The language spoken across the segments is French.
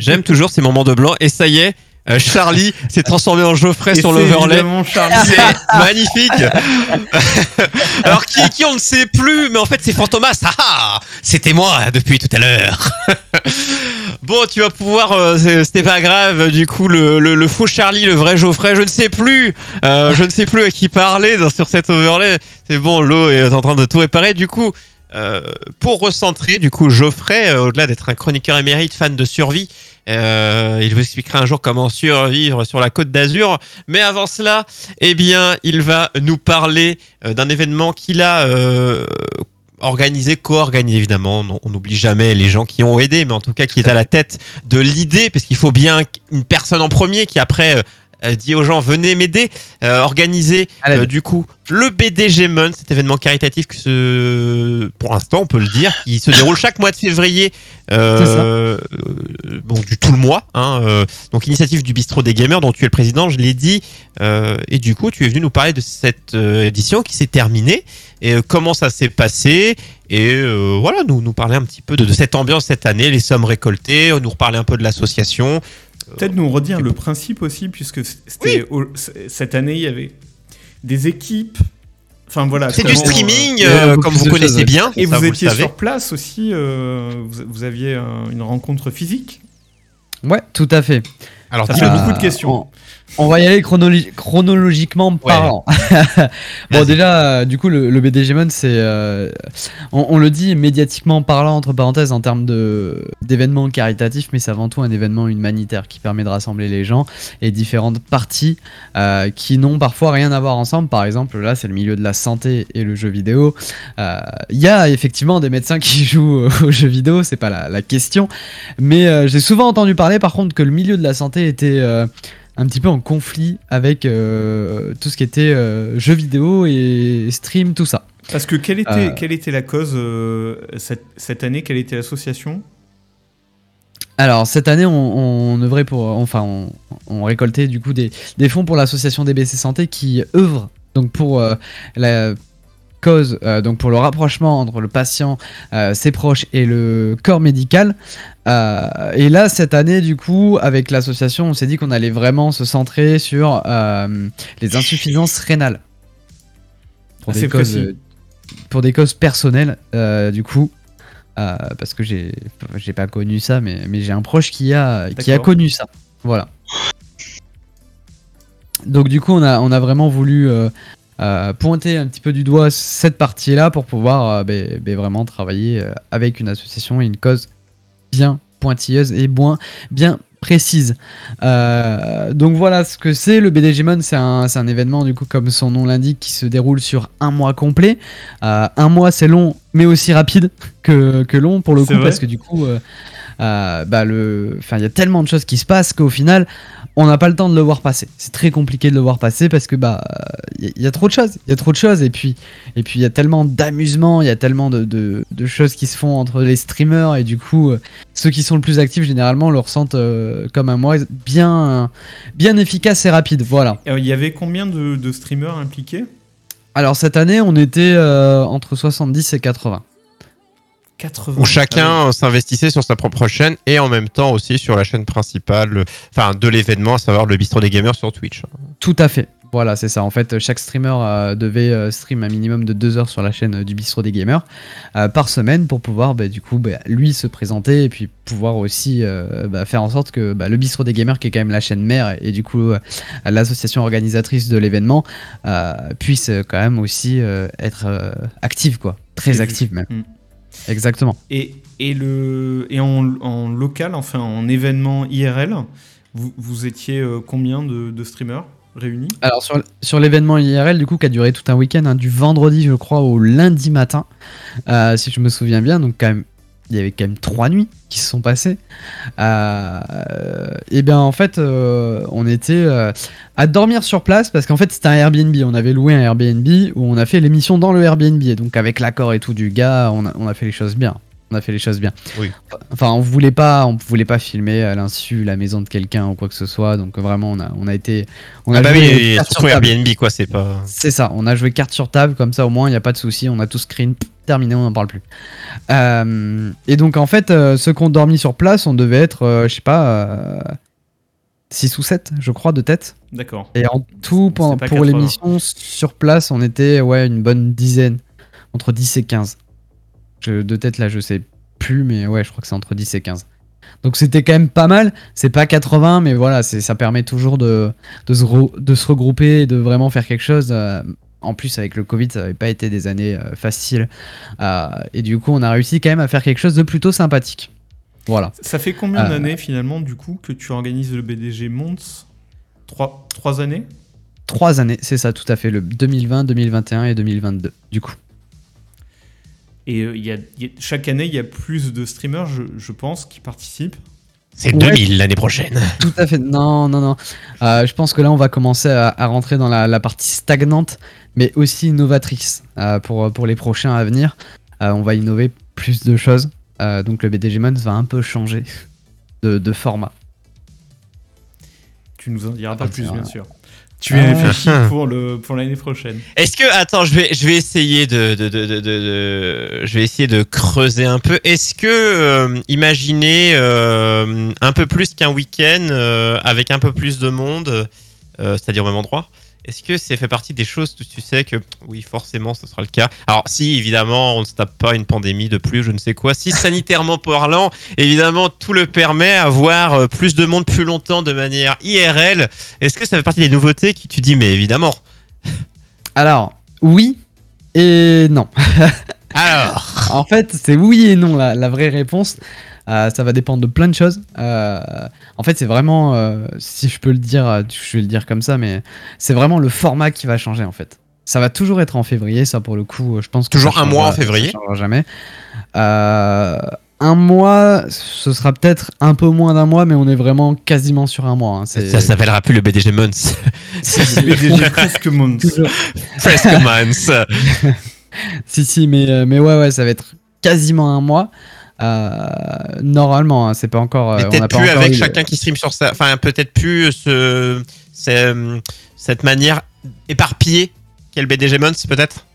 J'aime toujours ces moments de blanc. Et ça y est, euh, Charlie s'est transformé en Geoffrey Et sur l'overlay. C'est magnifique. Alors qui, qui on ne sait plus, mais en fait c'est Fantomas. Ah, ah, c'était moi depuis tout à l'heure. bon, tu vas pouvoir, euh, c'était pas grave. Du coup, le, le, le faux Charlie, le vrai Geoffrey, je ne sais plus. Euh, je ne sais plus à qui parler dans- sur cet overlay. C'est bon, l'eau est en train de tout réparer. Du coup. Euh, pour recentrer, du coup, Geoffrey, euh, au-delà d'être un chroniqueur émérite, fan de survie, euh, il vous expliquera un jour comment survivre sur la côte d'Azur. Mais avant cela, eh bien, il va nous parler euh, d'un événement qu'il a euh, organisé, co-organisé évidemment. On n'oublie jamais les gens qui ont aidé, mais en tout cas qui est à la tête de l'idée, parce qu'il faut bien une personne en premier qui après dit aux gens venez m'aider, euh, l'aide. euh, du coup le BDG Mun, cet événement caritatif que ce, pour l'instant on peut le dire, qui se déroule chaque mois de février, euh, euh, bon du tout le mois, hein, euh, donc initiative du bistrot des gamers dont tu es le président, je l'ai dit, euh, et du coup tu es venu nous parler de cette euh, édition qui s'est terminée et euh, comment ça s'est passé et euh, voilà nous nous parler un petit peu de, de cette ambiance cette année, les sommes récoltées, nous reparler un peu de l'association. Peut-être nous redire le principe aussi, puisque au- cette année, il y avait des équipes. Enfin voilà. C'est du streaming, euh, euh, comme vous connaissez bien. Et ça, vous étiez sur place aussi. euh, vous, vous aviez un- une rencontre physique? Ouais, tout à fait. Alors Ça fait nous. beaucoup de questions. On, on va y aller chronolo- chronologiquement parlant. bon, déjà, euh, du coup, le, le BDG Mon, c'est. euh, on, on le dit médiatiquement parlant, entre parenthèses, en termes de- d'événements caritatifs, mais c'est avant tout un événement humanitaire qui permet de rassembler les gens et différentes parties euh, qui n'ont parfois rien à voir ensemble. Par exemple, là, c'est le milieu de la santé et le jeu vidéo. Euh, Il y a effectivement des médecins qui jouent euh, aux jeux vidéo, c'est pas la, la question. Mais euh, j'ai souvent entendu parler, par contre, que le milieu de la santé était euh, un petit peu en conflit avec euh, tout ce qui était euh, jeux vidéo et stream, tout ça. Parce que quelle était, Euh. quelle était la cause cette, cette année? Quelle était l'association? Alors cette année, on, on œuvrait pour, enfin, on, on récoltait du coup des, des fonds pour l'association DBC Santé qui œuvre donc pour la cause, euh, donc pour le rapprochement entre le patient, euh, ses proches et le corps médical. Euh, et là, cette année, du coup, avec l'association, on s'est dit qu'on allait vraiment se centrer sur les insuffisances rénales. Pour des causes, pour des causes personnelles, du coup. parce que j'ai pas connu ça, mais, mais j'ai un proche qui a, qui a connu ça. Voilà. Donc du coup, on a, on a vraiment voulu euh, euh, pointer un petit peu du doigt cette partie-là pour pouvoir euh, ben- ben vraiment travailler euh, avec une association et une cause bien pointilleuse et bien, bien précise. Donc voilà ce que c'est. Le BDG Mon, c'est un, un événement, du coup, comme son nom l'indique, qui se déroule sur un mois complet. Un mois, c'est long, mais aussi rapide que, que long pour le coup, parce que du coup, bah, le, enfin, il y a tellement de choses qui se passent qu'au final, on n'a pas le temps de le voir passer. C'est très compliqué de le voir passer parce que bah il y, a- il y a trop de choses, il y a trop de choses et puis et puis il y a tellement d'amusement, il y a tellement de, de, de choses qui se font entre les streamers et du coup euh, ceux qui sont le plus actifs généralement le ressentent euh, comme un mois bien bien efficace et rapide. Voilà. Euh, Il y avait combien de, de streamers impliqués? Alors cette année on était euh, entre 70 et 80. 80. Où chacun s'investissait sur sa propre chaîne et en même temps aussi sur la chaîne principale, enfin de l'événement, à savoir le bistrot des gamers sur Twitch. Tout à fait. Voilà, c'est ça. En fait, chaque streamer euh, devait euh, stream un minimum de deux heures sur la chaîne euh, du bistrot des gamers euh, par semaine pour pouvoir, bah, du coup, bah, lui se présenter et puis pouvoir aussi euh, bah, faire en sorte que bah, le bistrot des gamers, qui est quand même la chaîne mère et, du coup euh, l'association organisatrice de l'événement, euh, puisse quand même aussi euh, être euh, active, quoi. Très active même. Mm. Exactement. Et, et, le, et en, en local, enfin en événement IRL, vous, vous étiez euh, combien de, de streamers réunis? Alors sur, sur l'événement IRL du coup qui a duré tout un week-end, hein, du vendredi je crois au lundi matin, euh, si je me souviens bien, donc quand même il y avait quand même trois nuits qui se sont passées. Euh, et bien en fait euh, on était euh, à dormir sur place parce qu'en fait c'était un Airbnb, on avait loué un Airbnb où on a fait l'émission dans le Airbnb et donc avec l'accord et tout du gars on a fait les choses bien. On a fait les choses bien. Oui. Enfin, on voulait pas, on voulait pas filmer à l'insu la maison de quelqu'un ou quoi que ce soit. Donc vraiment, on a, on a été, on a Ah bah joué oui, carte sur table. Airbnb, quoi, c'est pas. C'est ça, on a joué carte sur table, comme ça au moins il n'y a pas de souci, on a tout screen, terminé, on n'en parle plus. Euh, et donc en fait, euh, ceux qui ont dormi sur place, on devait être, euh, je sais pas, 6 ou 7, je crois, de tête. D'accord. Et en tout, pour, pour 80. l'émission, sur place, on était ouais, une bonne dizaine, entre 10 et 15. Je, de tête là, je sais plus, mais ouais, je crois que c'est entre 10 et 15. Donc c'était quand même pas mal. C'est pas 80, mais voilà, ça permet toujours de, de, se re- de se regrouper et de vraiment faire quelque chose. euh, en plus, avec le Covid, ça n'avait pas été des années euh, faciles. Euh, et du coup, on a réussi quand même à faire quelque chose de plutôt sympathique. Voilà. Ça fait combien d'années finalement du coup que tu organises le BDG Mons trois, trois années? Trois années, c'est ça, tout à fait. Le 2020, 2021 et 2022, du coup. Et euh, il y a, il y a- chaque année, il y a plus de streamers, je, je pense, qui participent. C'est Ouais. 2000 l'année prochaine. Tout à fait. Non, non, non. Euh, je pense que là, on va commencer à, à rentrer dans la, la partie stagnante, mais aussi innovatrice euh, pour, pour les prochains à venir. Euh, on va innover plus de choses. Euh, donc le BDG Mons va un peu changer de, de format. Tu nous en diras pas plus, bien sûr. Tu es Ah. réfléchi pour le pour l'année prochaine. Est-ce que attends, je vais je vais essayer de de, de, de, de- de- je vais essayer de creuser un peu. Est-ce que euh, imaginer euh, un peu plus qu'un week-end euh, avec un peu plus de monde, euh, c'est-à-dire au même endroit, est-ce que c'est fait partie des choses où tu sais que oui forcément ce sera le cas? Alors si évidemment on ne se tape pas une pandémie de plus, je ne sais quoi. Si sanitairement parlant, évidemment tout le permet, avoir euh, plus de monde plus longtemps de manière IRL. Est-ce que ça fait partie des nouveautés qui tu dis mais évidemment? Alors, oui et non. Alors. En fait, c'est oui et non la, la vraie réponse. Euh, ça va dépendre de plein de choses. Euh, en fait, c'est vraiment, euh, si je peux le dire, euh, je vais le dire comme ça, mais c'est vraiment le format qui va changer en fait. Ça va toujours être en février, ça pour le coup, je pense que Toujours ça un mois en février ça changera jamais. Euh, un mois, ce sera peut-être un peu moins d'un mois, mais on est vraiment quasiment sur un mois. hein. C'est- Ça s'appellera plus le BDG Months. Le BDG presque toujours- Presque Months. Si, si, mais, mais ouais, ouais, ça va être quasiment un mois. Euh, normalement, hein, c'est pas encore. euh, peut-être plus encore avec eu le- chacun qui stream sur ça. Enfin, peut-être plus ce, ce- cette manière éparpillée qu'est le BDG Months, peut-être?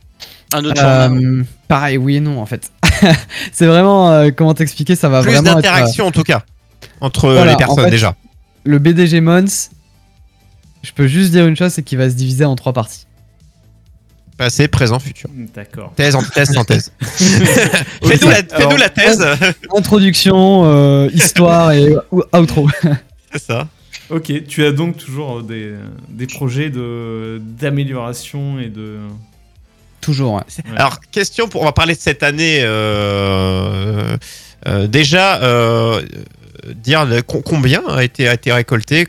Un autre. Euh, pareil, oui et non en fait. c'est vraiment euh, comment t'expliquer, ça va Plus vraiment euh, d'interaction en tout cas entre Voilà, les en personnes fait, déjà. le BDG Mons. Je peux juste dire une chose, c'est qu'il va se diviser en trois parties. Passé, présent, futur. D'accord. Thèse, antithèse, synthèse. Fais-nous la, la thèse. Introduction, euh, histoire et ou- outro. C'est ça. Ok, tu as donc toujours des, des projets de d'amélioration et de. Toujours. ouais. Ouais. Alors, question pour. On va parler de cette année. euh, euh, déjà, euh, dire le- combien a été, a été récolté,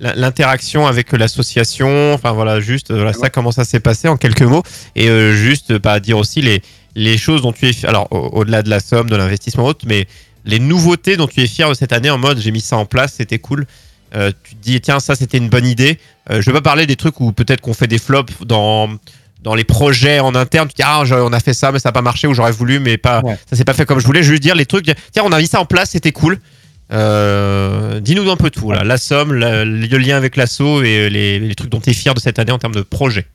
l'interaction avec l'association, enfin voilà, juste voilà, ça, comment ça s'est passé en quelques mots. Et euh, juste, pas dire aussi les, les choses dont tu es. fi- Alors, au- au-delà de la somme, de l'investissement autre, mais les nouveautés dont tu es fier de cette année en mode j'ai mis ça en place, c'était cool. Euh, tu te dis, tiens, ça c'était une bonne idée. Euh, je vais pas parler des trucs où peut-être qu'on fait des flops dans dans les projets en interne, tu dis ah on a fait ça mais ça n'a pas marché ou j'aurais voulu mais pas Ouais. ça s'est pas fait comme je voulais. Je veux dire les trucs. Tiens on a mis ça en place, c'était cool. Euh, Dis-nous un peu tout là, la somme, la- le lien avec l'assaut et les, les trucs dont tu es fier de cette année en termes de projet.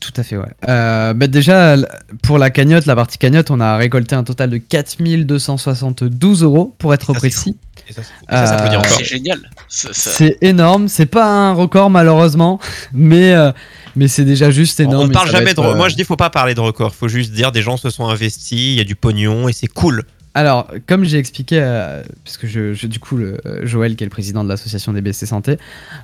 Tout à fait, ouais. Euh, bah déjà, pour la cagnotte, la partie cagnotte, on a récolté un total de 4272 euros, pour être Ça, précis. C'est- ça, ça peut Euh, dire encore. C'est génial. C'est énorme, c'est pas un record malheureusement, mais, euh, mais c'est déjà juste On énorme. ne et parle jamais être, de. euh, Moi je dis faut pas parler de record. Faut juste dire des gens se sont investis, il y a du pognon et c'est cool. Alors, comme j'ai expliqué, euh, puisque je, du coup, euh, Joël, qui est le président de l'association des BC Santé,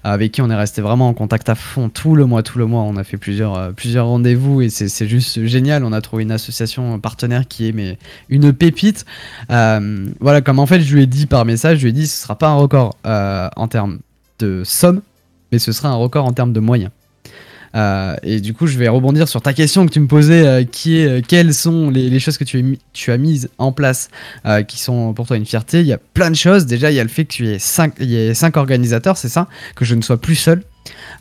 avec qui on est resté vraiment en contact à fond tout le mois, tout le mois, on a fait plusieurs, euh, plusieurs rendez-vous et c'est juste génial. On a trouvé une association partenaire qui est mais, une pépite. Euh, voilà, comme en fait, je lui ai dit par message, je lui ai dit, ce sera pas un record euh, en termes de somme, mais ce sera un record en termes de moyens. Euh, et du coup, je vais rebondir sur ta question que tu me posais, euh, qui est euh, quelles sont les, les choses que tu, as mis- tu as mises en place qui sont pour toi une fierté. Il y a plein de choses. Déjà, il y a le fait que tu aies cinq, il y ait cinq organisateurs, c'est ça, que je ne sois plus seul.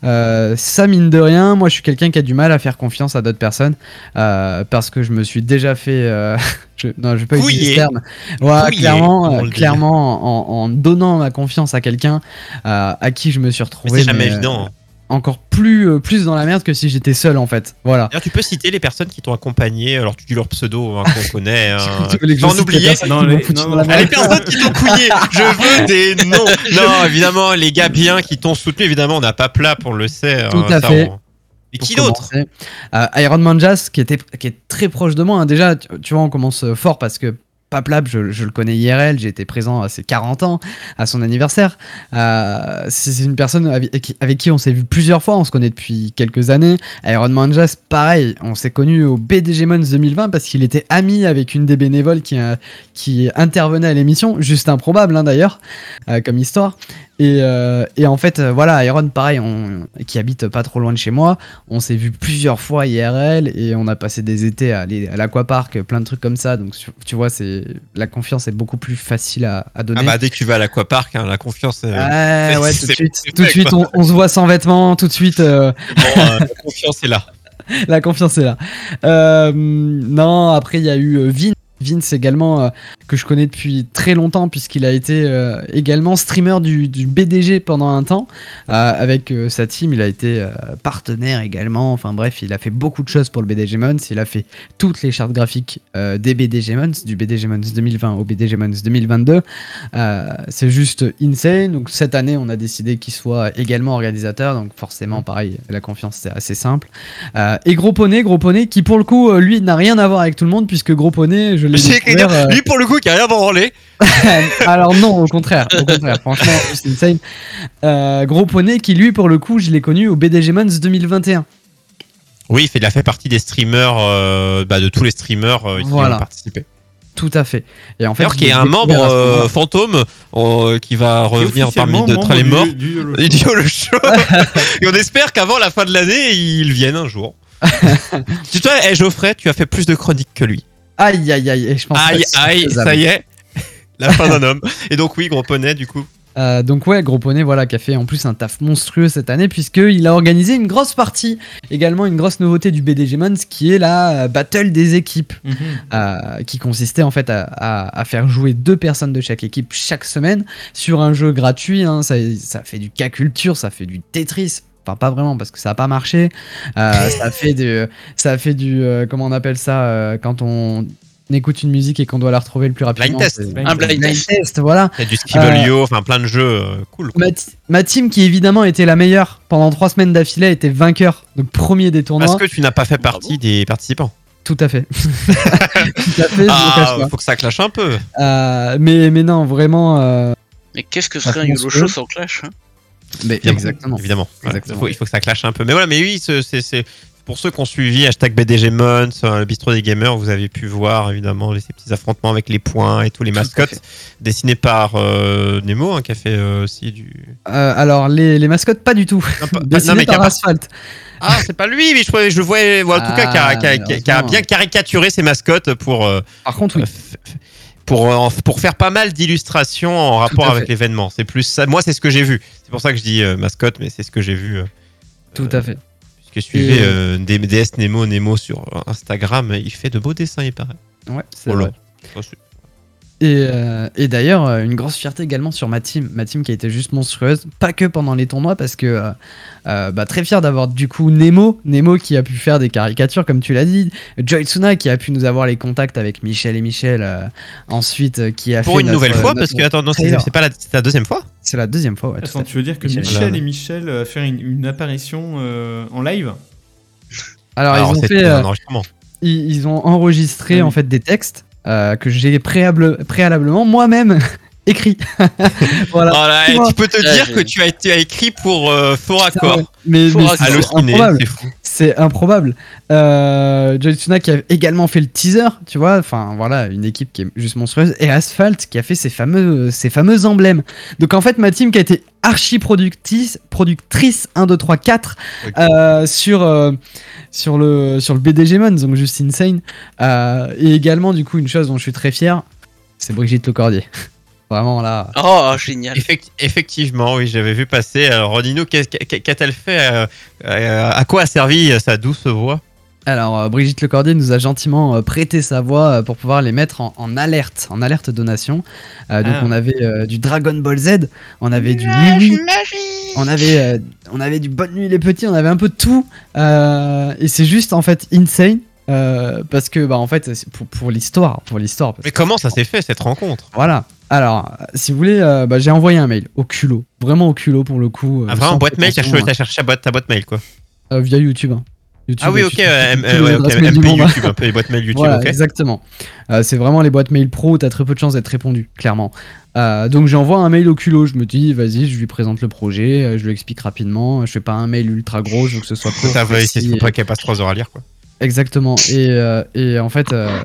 Ça, mine de rien, moi je suis quelqu'un qui a du mal à faire confiance à d'autres personnes parce que je me suis déjà fait. je, non, je vais pas utiliser ce terme. Ouais, clairement, euh, en, en donnant ma confiance à quelqu'un euh, à qui je me suis retrouvé. c'est jamais mais, évident. Encore plus, euh, plus dans la merde que si j'étais seul en fait. Voilà. D'ailleurs, tu peux citer les personnes qui t'ont accompagné. Alors, tu dis leur pseudo hein, qu'on connaît. hein. Sans oublier. Non, les- foutu non, dans la non, les merde. personnes qui t'ont couillé, je veux des noms. Non, évidemment, les gars bien qui t'ont soutenu, évidemment, on n'a pas plat, on le sait. hein, Tout à ça, fait. on- pour qui d'autre. Euh, Iron Man Jazz, qui, était, qui est très proche de moi. hein. Déjà, tu, tu vois, on commence fort parce que Paplab, je, je le connais IRL, j'ai été présent à ses 40 ans, à son anniversaire. Euh, c'est une personne avec, qui- on s'est vu plusieurs fois, on se connaît depuis quelques années. Iron Man Jazz, pareil, on s'est connu au BDG Mons 2020 parce qu'il était ami avec une des bénévoles qui, euh, intervenait à l'émission, juste improbable hein, d'ailleurs, euh, comme histoire. Et, euh, et en fait, euh, voilà, Iron, pareil, on, qui habite pas trop loin de chez moi, on s'est vu plusieurs fois IRL et on a passé des étés à aller à l'aquapark, plein de trucs comme ça. Donc, tu- vois, c'est la confiance est beaucoup plus facile à, à donner. Ah bah, dès que tu vas à l'aquapark, hein, la confiance. euh, Ouais, c'est- ouais, tout de suite, tout de suite on, on se voit sans vêtements, tout de suite, euh, bon, euh, la confiance est là. la confiance est là. Euh, non, après, il y a eu euh, Vin. Vince également, euh, que je connais depuis très longtemps, puisqu'il a été euh, également streamer du, BDG pendant un temps. Euh, avec sa team, il a été partenaire également. Enfin bref, il a fait beaucoup de choses pour le BDG Months. Il a fait toutes les chartes graphiques des BDG Months, du BDG Months 2020 au BDG Months 2022. Euh, c'est juste insane. Donc cette année, on a décidé qu'il soit également organisateur. Donc forcément, pareil, la confiance, c'est assez simple. Et Gros Poney, Gros Poney, qui pour le coup, lui, n'a rien à voir avec tout le monde, puisque Gros Poney, je l'ai euh, Lui, pour le coup, qui a rien branlé. alors non, au contraire, au contraire, franchement, c'est insane. Euh, Gros Poney, qui lui, pour le coup, je l'ai connu au BDG Mons 2021. Oui, il, fait, il a fait partie des streamers, euh, bah, de tous les streamers euh, qui Voilà. ont participé. Tout à fait. Et en fait, D'ailleurs, je qui est l'ai un membre euh, fantôme euh, qui va revenir parmi de les morts. du le show Et on espère qu'avant la fin de l'année, il vienne un jour. tu toi, eh, Geoffrey, tu as fait plus de chroniques que lui. Aïe, aïe, aïe, et je pense Aïe, aïe, ça y est. La fin d'un homme. Et donc, oui, gros poney, du coup. Euh, donc ouais, Gros Poney, voilà, qui a fait en plus un taf monstrueux cette année, puisqu'il a organisé une grosse partie, également une grosse nouveauté du BDG Mons, qui est la euh, Battle des équipes. Mhm. euh, qui consistait en fait à, à- à faire jouer deux personnes de chaque équipe chaque semaine sur un jeu gratuit. hein. ça, ça fait du K-Culture, ça fait du Tetris. Enfin, pas vraiment parce que ça a pas marché. Euh, ça fait du, ça fait du, euh, comment on appelle ça euh, quand on écoute une musique et qu'on doit la retrouver le plus rapidement. test. Blind Un blind Blind test. test, voilà. Il y a du Skibolio, enfin plein de jeux euh, cool. quoi. Ma, team qui évidemment était la meilleure pendant trois semaines d'affilée était vainqueur, donc premier des tournois. Parce que tu n'as pas fait partie des participants? Tout à fait. Tout à fait. je le cache Ah, pas. faut que ça clash un peu. Euh, mais mais non, vraiment. euh, Mais qu'est-ce que serait un YOLO. Show sans Clash hein? Mais Évidemment. exactement. Évidemment. Il, faut, il faut que ça clash un peu. Mais voilà, mais oui, c'est- pour ceux qui ont suivi hashtag BDG Mons, euh, le bistrot des gamers, vous avez pu voir évidemment ces petits affrontements avec les points et tous les mascottes fait. dessinés par euh, Nemo, hein, qui a fait euh, aussi du. Euh, alors les, les mascottes pas du tout. Non, pas- Dessinées non, mais qui a par Asphalt. Ah, c'est pas lui, mais je, je ou en tout cas, qui a, qui a- qui a- qui a malheureusement. bien caricaturé ses mascottes pour, euh, Par contre oui. Pour, euh, pour faire pas mal d'illustrations en rapport avec l'événement. C'est plus ça. Moi, c'est ce que j'ai vu. C'est pour ça que je dis euh, mascotte, mais c'est ce que j'ai vu. euh, Tout à fait. Puisque je suivais Et- DS Nemo Nemo sur Instagram, il fait de beaux dessins, il paraît. Ouais, c'est Voilà. vrai. Et, euh, et d'ailleurs, euh, une grosse fierté également sur ma team. Ma team qui a été juste monstrueuse. Pas que pendant les tournois, parce que euh, euh, bah, très fier d'avoir du coup Nemo. Nemo qui a pu faire des caricatures, comme tu l'as dit. Joy Tsuna qui a pu nous avoir les contacts avec Michel et Michel. euh, ensuite, euh, qui a Pour fait une notre- nouvelle fois, notre parce que attends, non, c'est pas la, c'est la deuxième fois. C'est la deuxième fois, ouais. Attends, tu veux dire que Michel. Michel, et Michel euh, faire une, une apparition euh, en live Alors, Alors, ils ont fait. euh, ils, ils ont enregistré Ah oui. en fait des textes euh, que j'ai préalable- préalablement moi-même écrit. voilà. Voilà, et Moi- tu peux te dire que tu as été écrit pour euh, faux raccord. Mais, mais improbable. c'est fou. C'est improbable. Euh, Joy Tsuna qui a également fait le teaser, tu vois. Enfin voilà, une équipe qui est juste monstrueuse. Et Asphalt qui a fait ses fameux, ses fameux emblèmes. Donc en fait, ma team qui a été archi productrice, productrice 1, 2, 3, 4 Ok. euh, sur, euh, sur, le, sur le BDG Mons, donc juste insane. Euh, et également, du coup, une chose dont je suis très fier, c'est Brigitte Lecordier. Vraiment là. Oh, génial. Effect- effectivement, oui, j'avais vu passer. Alors, qu'a- qu'a-t-elle fait euh, euh, À quoi a servi euh, sa douce voix? Alors, Brigitte Lecordier nous a gentiment prêté sa voix pour pouvoir les mettre en, en alerte, en alerte donation. Euh, donc, Ah. on avait euh, du Dragon Ball Z, on avait du Oui, on avait, euh, on avait du Bonne Nuit les Petits, on avait un peu de tout. Euh, et c'est juste en fait insane. euh, parce que, bah, en fait, c'est pour, pour l'histoire, pour l'histoire. Mais comment ça s'est fait cette rencontre? Voilà. Alors, si vous voulez, euh, bah, j'ai envoyé un mail au culot, vraiment au culot pour le coup. euh, Ah, vraiment, boîte mail, t'as cherché, t'as cherché ta boîte, ta boîte mail, quoi. hein. Euh, via YouTube. hein. YouTube, Ah oui, ok, puis, M- tous les ouais, ok, adresses mail du MP monde. YouTube, un peu les boîtes mail YouTube, Voilà, ok. exactement. C'est vraiment les boîtes mail pro, t'as très peu de chances d'être répondu, clairement. Donc j'envoie un mail au culot, je me dis, vas-y, je lui présente le projet, je lui explique rapidement, je fais pas un mail ultra gros, je veux que ce soit court. Ça va, précis, il faut pas qu'elle passe 3 heures à lire, quoi. Exactement. Et, euh, et en fait, euh,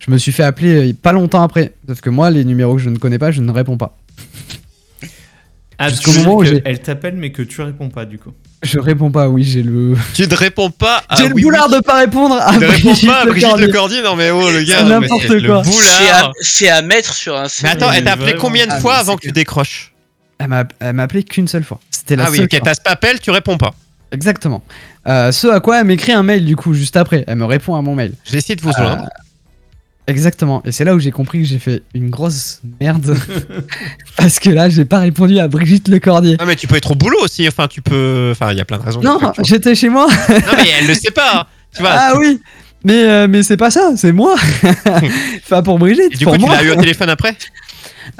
je me suis fait appeler euh, pas longtemps après, parce que moi, les numéros que je ne connais pas, je ne réponds pas. Ah, Jusqu'au moment où qu'elle t'appelle mais que tu réponds pas du coup. Je réponds pas, oui, j'ai le. Tu ne réponds pas à j'ai le Ah oui, boulard oui. de pas répondre à Tu ne réponds Brigitte pas à Brigitte Lecordier. Lecordier, non mais oh le gars, n'importe quoi. C'est à, c'est à mettre sur un Mais attends, Oui, elle t'a appelé vraiment. combien de Ah, fois avant que tu décroches Elle m'a elle m'a appelé qu'une seule fois. C'était la Ah oui, seule ok, fois. t'as ce appel, tu réponds pas. Exactement. Euh, ce à quoi elle m'écrit un mail du coup juste après. Elle me répond à mon mail. J'ai essayé de vous Euh, joindre. Exactement. Et c'est là où j'ai compris que j'ai fait une grosse merde. Parce que là, j'ai pas répondu à Brigitte Lecordier. Non mais tu peux être au boulot aussi, enfin tu peux... Enfin il y a plein de raisons. Non, tu j'étais chez moi. non mais elle le sait pas, hein. tu vois. Ah oui. Mais, euh, mais c'est pas ça, c'est moi. enfin, pour Brigitte. Et du pour coup tu moi. l'as eu au téléphone après?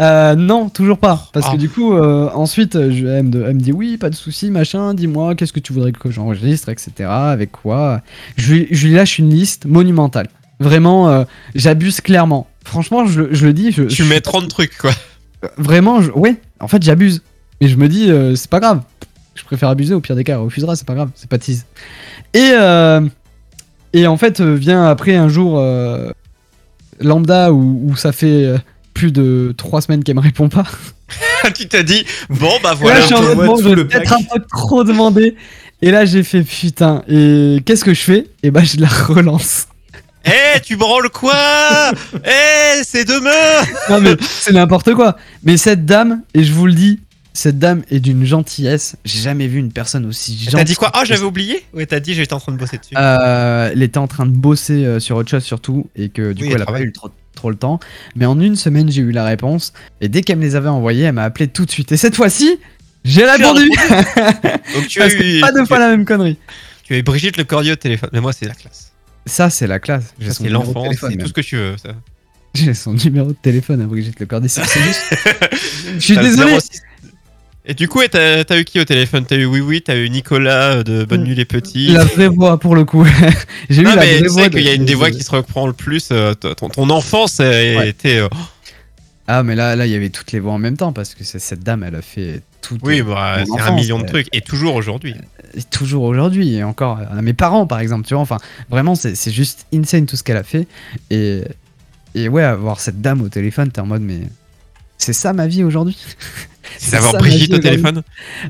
Euh, non, toujours pas. Parce Ah. que du coup, euh, ensuite, je, elle, me, elle me dit oui, pas de souci, machin, dis-moi, qu'est-ce que tu voudrais que j'enregistre, etc. Avec quoi? Je lui lâche une liste monumentale. Vraiment, euh, j'abuse clairement. Franchement, je, je le dis. Je, Tu je- mets 30 trucs quoi. Vraiment, je, ouais, en fait, j'abuse. Et je me dis, euh, c'est pas grave. Je préfère abuser, au pire des cas, elle refusera, c'est pas grave, c'est pas tease. Et, euh, et en fait, euh, vient après un jour euh, lambda où, où ça fait euh, plus de trois semaines qu'elle me répond pas. tu t'as dit, bon bah Là, voilà. je suis bon, je vais peut-être un peu trop demandé. Et là, j'ai fait putain. Et qu'est-ce que je fais? Et bah, je la relance. Eh, tu branles quoi Eh, c'est demain Non, mais c'est n'importe quoi. Mais cette dame, et je vous le dis, cette dame est d'une gentillesse. J'ai jamais vu une personne aussi gentille. T'as dit quoi Oh, j'avais oublié Ouais, t'as dit j'étais en train de bosser dessus. Euh, elle était en train de bosser euh, sur autre chose surtout et que du Oui, coup elle a pas eu trop, trop le temps. Mais en une semaine j'ai eu la réponse et dès qu'elle me les avait envoyées elle m'a appelé tout de suite. Et cette fois-ci j'ai répondu Donc tu as eu... pas deux fois la même connerie. Tu as eu Brigitte Le Cordier au téléphone. Mais moi c'est la classe. Ça c'est la classe. J'ai son téléphone, c'est tout ce que tu veux. Ça. J'ai son numéro de téléphone à Brigitte Le Cordier. c'est- juste- Je suis désolé. 06. Et du coup, t'as eu qui au téléphone? T'as eu Oui Oui, t'as eu Nicolas euh, de Bonne Nuit les Petits. La vraie voix pour le coup. j'ai eu la mais vraie tu voix. sais qu'il y a une des de- voix qui se reprend le plus. euh, ton, enfance été. euh, Ah mais là là il y avait toutes les voix en même temps parce que cette dame elle a fait tout. Oui, bah, c'est un million de euh, trucs. Et toujours aujourd'hui. Et toujours aujourd'hui et encore à mes parents par exemple tu vois enfin vraiment c'est juste insane tout ce qu'elle a fait et et ouais avoir cette dame au téléphone t'es en mode mais c'est ça ma vie aujourd'hui C'est d'avoir Brigitte au téléphone.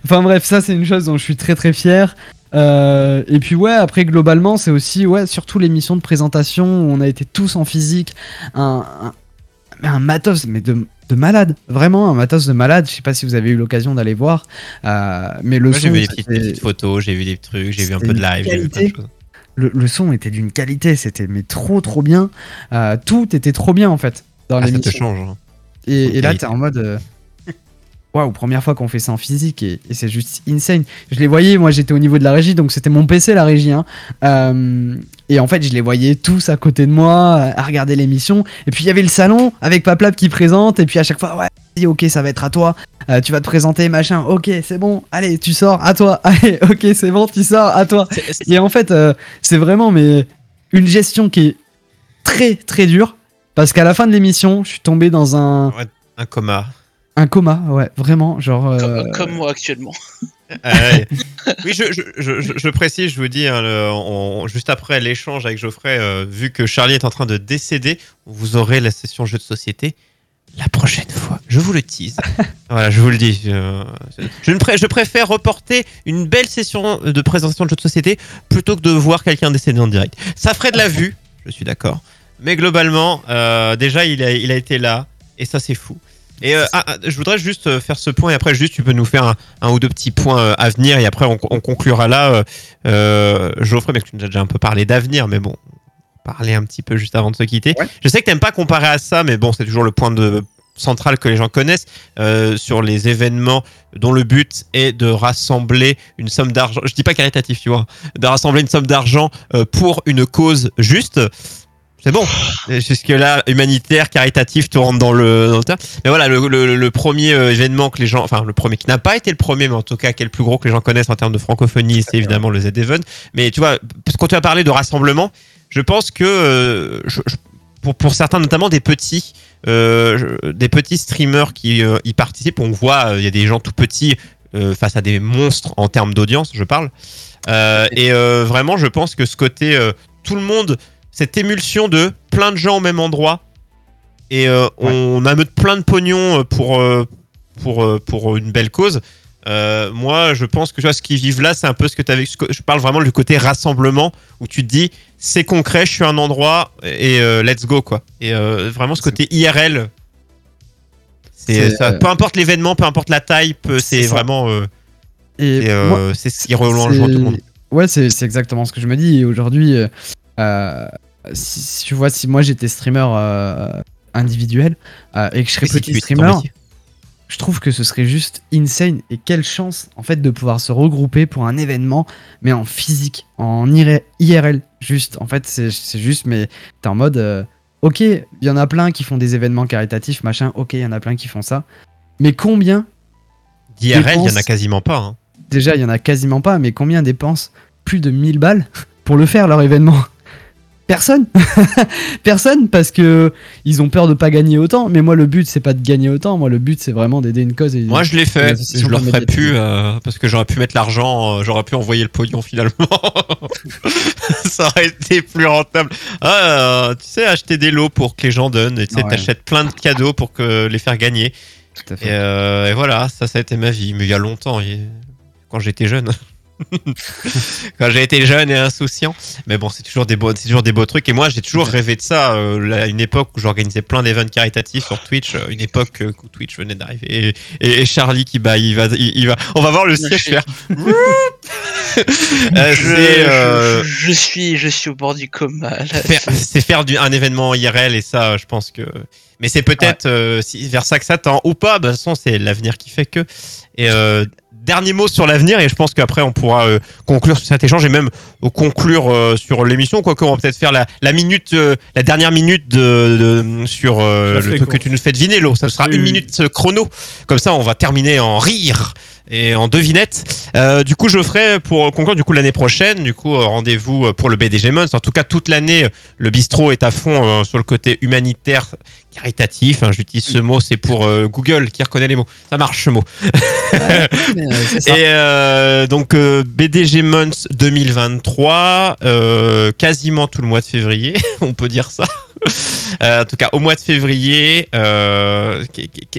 enfin bref ça c'est une chose dont je suis très très fier Euh, et puis ouais après globalement c'est aussi ouais surtout l'émission de présentation où on a été tous en physique un, un, un matos mais de de malade, vraiment un matos de malade. Je sais pas si vous avez eu l'occasion d'aller voir, euh, mais le Moi, j'ai son, vu des petites, des c'était- petites photos, j'ai vu des trucs, j'ai vu un peu de live, j'ai vu plein de choses. le, le son était d'une qualité, c'était mais trop trop bien. Euh, tout était trop bien en fait dans Ah, ça te l'émission. change. hein. Et, et là t'es en mode euh, waouh, première fois qu'on fait ça en physique et, et c'est juste insane. Je les voyais, moi j'étais au niveau de la régie, donc c'était mon PC la régie. hein. Euh, et en fait je les voyais tous à côté de moi à regarder l'émission. Et puis il y avait le salon avec Paplap qui présente et puis à chaque fois ouais, ok ça va être à toi. Euh, tu vas te présenter machin. Ok c'est bon, allez tu sors à toi. Allez ok c'est bon tu sors à toi. Et en fait, euh, c'est vraiment mais une gestion qui est très très dure parce qu'à la fin de l'émission, je suis tombé dans un, Un coma. Un coma, ouais, vraiment, genre. euh, Comme, comme moi actuellement. Ah oui, je, je, je, je- je précise, je vous dis, hein, le- on- juste après l'échange avec Geoffrey, euh, vu que Charlie est en train de décéder, vous aurez la session jeu de société la prochaine fois. Je vous le tease. voilà, je vous le dis. Je préfère reporter une belle session de présentation de jeu de société plutôt que de voir quelqu'un décéder en direct. Ça ferait de la vue, je suis d'accord. Mais globalement, euh, déjà, il a, il a été là, et ça, c'est fou. Et euh, ah, ah, je voudrais juste euh, faire ce point et après juste tu peux nous faire un, un ou deux petits points euh, à venir et après on, on conclura là. Euh, euh, Geoffrey, mais que tu nous as déjà un peu parlé d'avenir, mais bon, parler un petit peu juste avant de se quitter. Ouais. Je sais que t'aimes pas comparer à ça, mais bon, c'est toujours le point de central que les gens connaissent euh, sur les événements dont le but est de rassembler une somme d'argent. Je dis pas caritatif, tu vois, de rassembler une somme d'argent euh, pour une cause juste. C'est bon. Jusque-là, humanitaire, caritatif, tu rentres dans le, dans le terme. Mais voilà, le, le, le premier euh, événement que les gens, enfin le premier qui n'a pas été le premier, mais en tout cas qui est le plus gros que les gens connaissent en termes de francophonie, c'est évidemment le Z-Event. Mais tu vois, parce tu as parlé de rassemblement, je pense que euh, je- je- pour, pour certains, notamment des petits, euh, je- des petits streamers qui euh, y participent, on voit, il y a des gens tout petits face à des monstres en termes d'audience, je parle. Et vraiment, je pense que ce côté, tout le monde, cette émulsion de plein de gens au même endroit, et euh, on ameute plein de pognon euh, pour, euh, pour, euh, pour une belle cause. Euh, moi, je pense que tu vois, ce qu'ils vivent là, c'est un peu ce que tu avais. Je parle vraiment du côté rassemblement où tu te dis, c'est concret, je suis à un endroit et euh, let's go quoi. Et vraiment ce côté IRL, c'est Peu importe l'événement, peu importe la taille, c'est vraiment. Et c'est, ce qui rejoint tout le monde. Ouais, c'est exactement ce que je me dis. Aujourd'hui, si, si tu vois, si moi j'étais streamer euh, individuel euh, et que je serais petit streamer, je trouve que ce serait juste insane. Et quelle chance, en fait, de pouvoir se regrouper pour un événement, mais en physique, en IR- IRL. Juste, en fait, c'est juste, mais t'es en mode, euh, ok, il y en a plein qui font des événements caritatifs, machin, ok, il y en a plein qui font ça. Mais combien D'IRL, il y en a quasiment pas. hein. Déjà, il y en a quasiment pas, mais combien dépensent plus de 1000 balles pour le faire, leur événement? Personne Personne, parce que ils ont peur de pas gagner autant. Mais moi, le but, c'est pas de gagner autant. Moi, le but, c'est vraiment d'aider une cause. Et... Moi, je l'ai fait. Je le pour ferai médiatiser. plus euh, parce que j'aurais pu mettre l'argent, euh, j'aurais pu envoyer le pognon finalement. Ça aurait été plus rentable. Ah, euh, tu sais, acheter des lots pour que les gens donnent. Et tu sais, Ouais. t'achètes plein de cadeaux pour que les faire gagner. Tout à fait. Et, euh, et voilà, ça, ça a été ma vie. Mais il y a longtemps, quand j'étais jeune. quand j'ai été jeune et insouciant. Mais bon, c'est toujours des beaux, c'est toujours des beaux trucs. Et moi, j'ai toujours rêvé de ça. euh, à une époque où j'organisais plein d'événements caritatifs sur Twitch. euh, une époque euh, où Twitch venait d'arriver. Et, et- et Charlie qui bah, il va, il, il va. On va voir le siège faire. Euh, je, c'est euh, je, je suis, je suis au bord du coma. c'est faire du, un événement IRL et ça, je pense que. Mais c'est peut-être vers ça que ça tend ou pas. bah, De toute façon, c'est l'avenir qui fait que. Et dernier mot sur l'avenir et je pense qu'après on pourra euh, conclure sur cet échange et même euh, conclure euh, sur l'émission. Quoique on va peut-être faire la, la minute, euh, la dernière minute de, de- sur le truc que tu nous fais deviner. Lo. Ça sera une minute chrono. Comme ça, on va terminer en rire et en devinette. Euh, du coup, je ferai pour conclure du coup l'année prochaine. Du coup, rendez-vous pour le BDG Months. En tout cas, toute l'année, le bistrot est à fond euh, sur le côté humanitaire, caritatif. hein, J'utilise ce mot, c'est pour euh, Google qui reconnaît les mots. Ça marche ce mot. Ça. Et euh, donc euh, BDG Months 2023, euh, quasiment tout le mois de février, on peut dire ça. Euh, en tout cas, au mois de février, euh,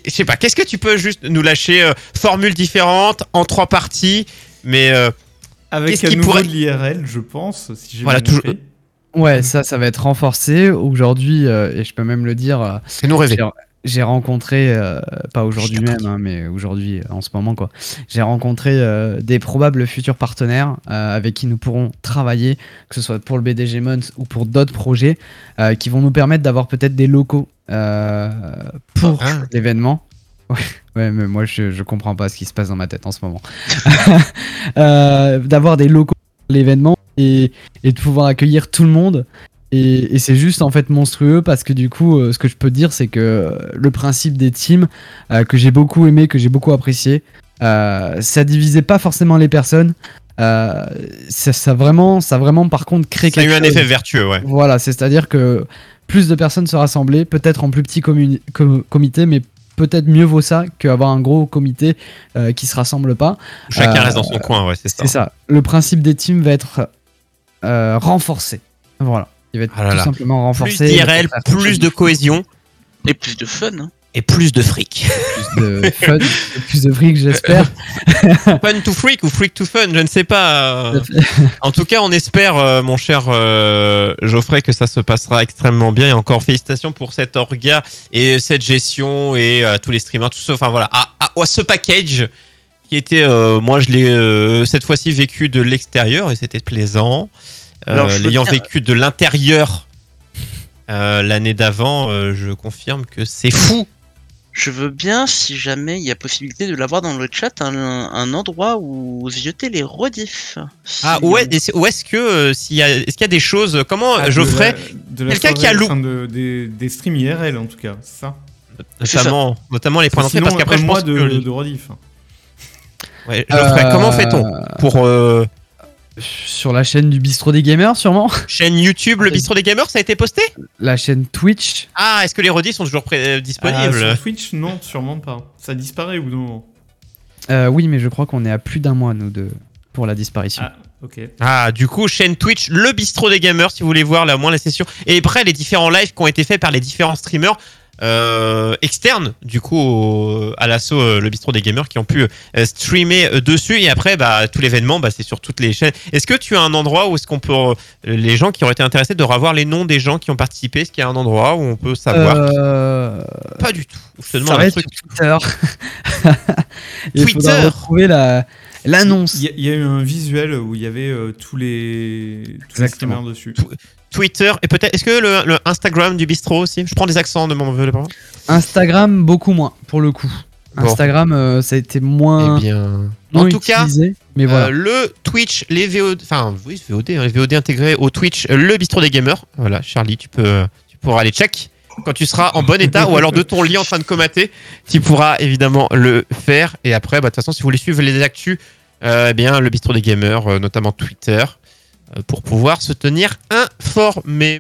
je sais pas, qu'est-ce que tu peux juste nous lâcher euh, Formules différentes en trois parties, mais euh, Avec Qu'est-ce un qui nouveau pourrait- de l'IRL, je pense, si j'ai Voilà, bien toujours- compris. Ouais, ça, ça va être renforcé. Aujourd'hui, euh, et je peux même le dire, euh, fais-nous rêver. J'ai- rencontré, euh, pas aujourd'hui même, hein, mais aujourd'hui, euh, en ce moment, quoi. J'ai rencontré des probables futurs partenaires avec qui nous pourrons travailler, que ce soit pour le BDG Months ou pour d'autres projets, qui vont nous permettre d'avoir peut-être des locaux pour Ah. l'événement. Ouais, ouais, mais moi, je, je comprends pas ce qui se passe dans ma tête en ce moment. D'avoir des locaux pour l'événement et, et de pouvoir accueillir tout le monde. Et, et c'est juste en fait monstrueux parce que du coup, euh, ce que je peux dire, c'est que euh, le principe des teams euh, que j'ai beaucoup aimé, que j'ai beaucoup apprécié, euh, ça divisait pas forcément les personnes. Ça, ça vraiment, ça vraiment par contre crée Ça a eu un chose. effet vertueux, ouais. Voilà, c'est-à-dire que plus de personnes se rassembler, peut-être en plus petit com- comité, mais peut-être mieux vaut ça qu'avoir un gros comité qui se rassemble pas. Chacun reste dans son coin, ouais, c'est ça. C'est ça. Le principe des teams va être euh, renforcé. Voilà. Il va être Ah là tout là. simplement Plus renforcé. d'IRL, faire quelque plus de cohésion. Et plus de fun. hein. Et plus de fric. Plus de fun, plus de fric, j'espère. fun to freak ou freak to fun, je ne sais pas. En tout cas, on espère, euh, mon cher euh, Geoffrey, que ça se passera extrêmement bien. Et encore félicitations pour cet orga et cette gestion et euh, tous les streamers, tout ça. Enfin voilà, à, à- à ce package qui était, euh, moi, je l'ai euh, cette fois-ci vécu de l'extérieur et c'était plaisant. Euh, L'ayant vécu de l'intérieur euh, l'année d'avant, euh, je confirme que c'est fou. Je veux bien, si jamais il y a possibilité de l'avoir dans le chat, un, un endroit où jeter les rediffs. Ah Si- ouais, et c'est- où est-ce que euh, s'il y a, est-ce qu'il y a des choses Comment Ah, Geoffrey, la- de la quelqu'un qui a soirée, lou- enfin, de- des, des streams IRL en tout cas, c'est ça. Notamment, notamment les points d'entrée, parce qu'après je pense de, que de rediff. Ouais, Geoffrey, Euh, comment fait-on pour euh, Sur la chaîne du bistrot des gamers, sûrement. chaîne YouTube, le bistrot des gamers, ça a été posté? La chaîne Twitch. Ah, est-ce que les rediffs sont toujours euh, Ah, disponibles sur Twitch, non, sûrement pas. Ça disparaît au bout d'un moment. Euh, oui, mais je crois qu'on est à plus d'un mois, nous, de... pour la disparition. Ah, ok. Ah, du coup, chaîne Twitch, le bistrot des gamers, si vous voulez voir la moins la session. Et après, les différents lives qui ont été faits par les différents streamers euh, externes, du coup, au- à l'assaut, euh, le bistrot des gamers, qui ont pu euh, streamer euh, dessus. Et après, bah, tout l'événement, bah, c'est sur toutes les chaînes. Est-ce que tu as un endroit où est-ce qu'on peut, les gens qui auraient été intéressés de revoir les noms des gens qui ont participé, est-ce qu'il y a un endroit où on peut savoir Euh, Pas du tout. Je te ça va un être truc. Twitter. Il Twitter. retrouver la l'annonce. Il y, a- il y a eu un visuel où il y avait euh, tous les, tous les streamers dessus. Twitter et peut-être est-ce que le, le Instagram du bistrot aussi? Je prends des accents de mon vœu Instagram, beaucoup moins, pour le coup. Bon. Instagram, euh, ça a été moins, Eh bien, moins en tout cas, mais euh, le Twitch, les VOD, enfin oui, VOD, hein, les VOD intégrés au Twitch, le bistrot des gamers. Voilà, Charlie, tu peux, tu pourras aller check quand tu seras en bon état ou alors de ton lit en train de comater, tu pourras évidemment le faire. Et après, bah, de toute façon, si vous voulez suivre les actus, euh, eh bien le bistrot des gamers, notamment Twitter, pour pouvoir se tenir informé.